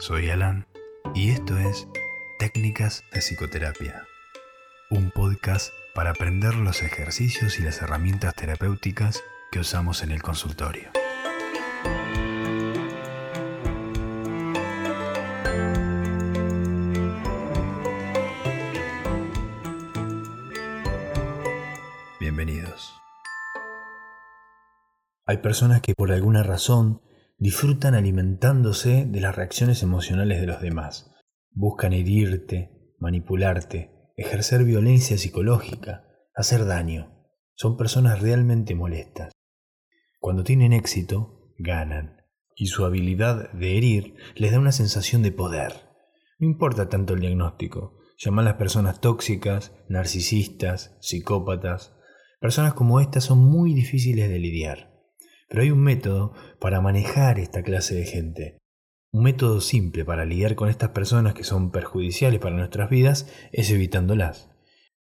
Soy Alan y esto es Técnicas de Psicoterapia, un podcast para aprender los ejercicios y las herramientas terapéuticas que usamos en el consultorio. Bienvenidos. Hay personas que por alguna razón disfrutan alimentándose de las reacciones emocionales de los demás. Buscan herirte, manipularte, ejercer violencia psicológica, hacer daño. Son personas realmente molestas. Cuando tienen éxito, ganan. Y su habilidad de herir les da una sensación de poder. No importa tanto el diagnóstico. Llaman a las personas tóxicas, narcisistas, psicópatas. Personas como estas son muy difíciles de lidiar. Pero hay un método para manejar esta clase de gente. Un método simple para lidiar con estas personas que son perjudiciales para nuestras vidas es evitándolas.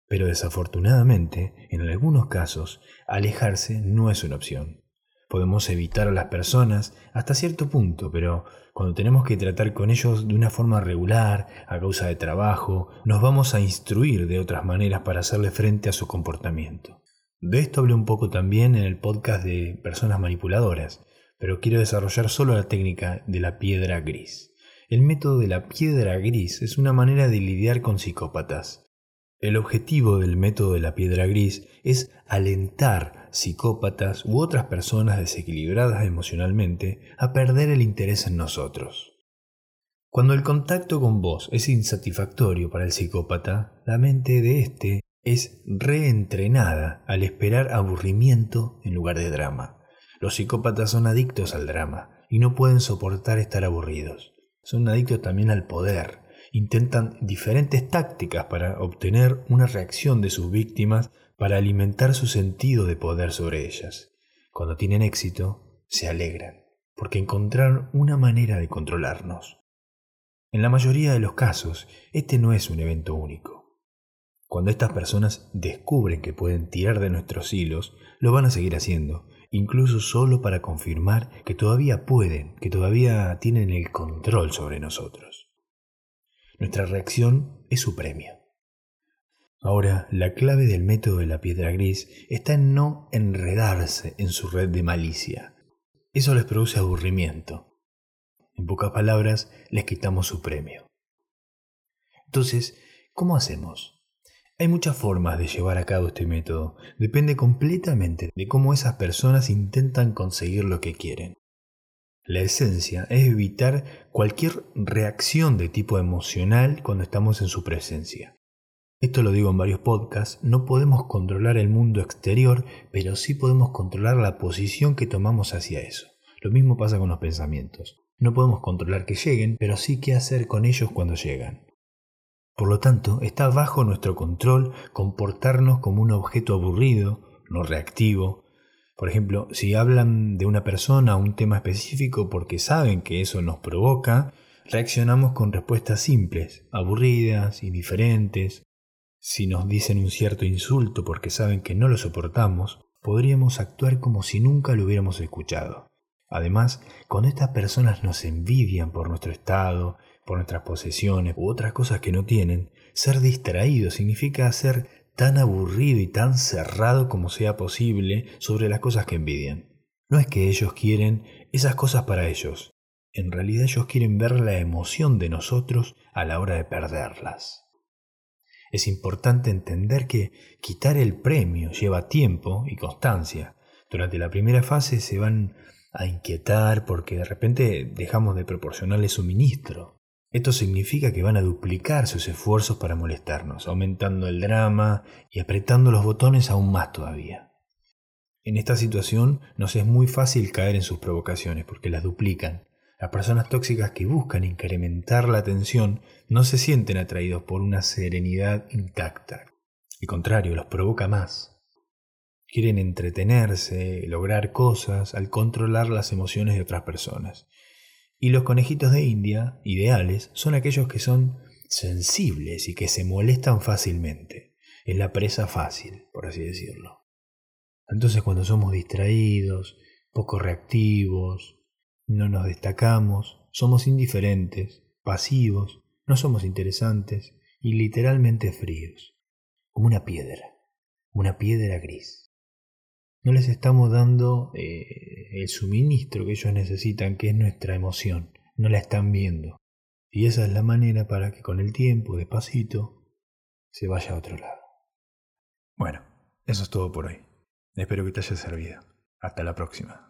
Pero desafortunadamente, en algunos casos, alejarse no es una opción. Podemos evitar a las personas hasta cierto punto, pero cuando tenemos que tratar con ellos de una forma regular, a causa de trabajo, nos vamos a instruir de otras maneras para hacerle frente a su comportamiento. De esto hablé un poco también en el podcast de personas manipuladoras, pero quiero desarrollar solo la técnica de la piedra gris. El método de la piedra gris es una manera de lidiar con psicópatas. El objetivo del método de la piedra gris es alentar psicópatas u otras personas desequilibradas emocionalmente a perder el interés en nosotros. Cuando el contacto con vos es insatisfactorio para el psicópata, la mente de éste es reentrenada al esperar aburrimiento en lugar de drama. Los psicópatas son adictos al drama y no pueden soportar estar aburridos. Son adictos también al poder. Intentan diferentes tácticas para obtener una reacción de sus víctimas para alimentar su sentido de poder sobre ellas. Cuando tienen éxito, se alegran, porque encontraron una manera de controlarnos. En la mayoría de los casos, este no es un evento único. Cuando estas personas descubren que pueden tirar de nuestros hilos, lo van a seguir haciendo, incluso solo para confirmar que todavía pueden, que todavía tienen el control sobre nosotros. Nuestra reacción es su premio. Ahora, la clave del método de la piedra gris está en no enredarse en su red de malicia. Eso les produce aburrimiento. En pocas palabras, les quitamos su premio. Entonces, ¿cómo hacemos? Hay muchas formas de llevar a cabo este método. Depende completamente de cómo esas personas intentan conseguir lo que quieren. La esencia es evitar cualquier reacción de tipo emocional cuando estamos en su presencia. Esto lo digo en varios podcasts, no podemos controlar el mundo exterior, pero sí podemos controlar la posición que tomamos hacia eso. Lo mismo pasa con los pensamientos. No podemos controlar que lleguen, pero sí qué hacer con ellos cuando llegan. Por lo tanto, está bajo nuestro control comportarnos como un objeto aburrido, no reactivo. Por ejemplo, si hablan de una persona o un tema específico porque saben que eso nos provoca, reaccionamos con respuestas simples, aburridas, indiferentes. Si nos dicen un cierto insulto porque saben que no lo soportamos, podríamos actuar como si nunca lo hubiéramos escuchado. Además, cuando estas personas nos envidian por nuestro estado, por nuestras posesiones u otras cosas que no tienen, ser distraído significa ser tan aburrido y tan cerrado como sea posible sobre las cosas que envidian. No es que ellos quieren esas cosas para ellos, en realidad ellos quieren ver la emoción de nosotros a la hora de perderlas. Es importante entender que quitar el premio lleva tiempo y constancia. Durante la primera fase se van a inquietar porque de repente dejamos de proporcionarle suministro. Esto significa que van a duplicar sus esfuerzos para molestarnos, aumentando el drama y apretando los botones aún más todavía. En esta situación nos es muy fácil caer en sus provocaciones porque las duplican. Las personas tóxicas que buscan incrementar la tensión no se sienten atraídos por una serenidad intacta. Al contrario, los provoca más. Quieren entretenerse, lograr cosas al controlar las emociones de otras personas. Y los conejitos de India, ideales, son aquellos que son sensibles y que se molestan fácilmente. Es la presa fácil, por así decirlo. Entonces cuando somos distraídos, poco reactivos, no nos destacamos, somos indiferentes, pasivos, no somos interesantes y literalmente fríos, como una piedra, una piedra gris. No les estamos dando eh, el suministro que ellos necesitan, que es nuestra emoción, no la están viendo. Y esa es la manera para que con el tiempo, despacito, se vaya a otro lado. Bueno, eso es todo por hoy. Espero que te haya servido. Hasta la próxima.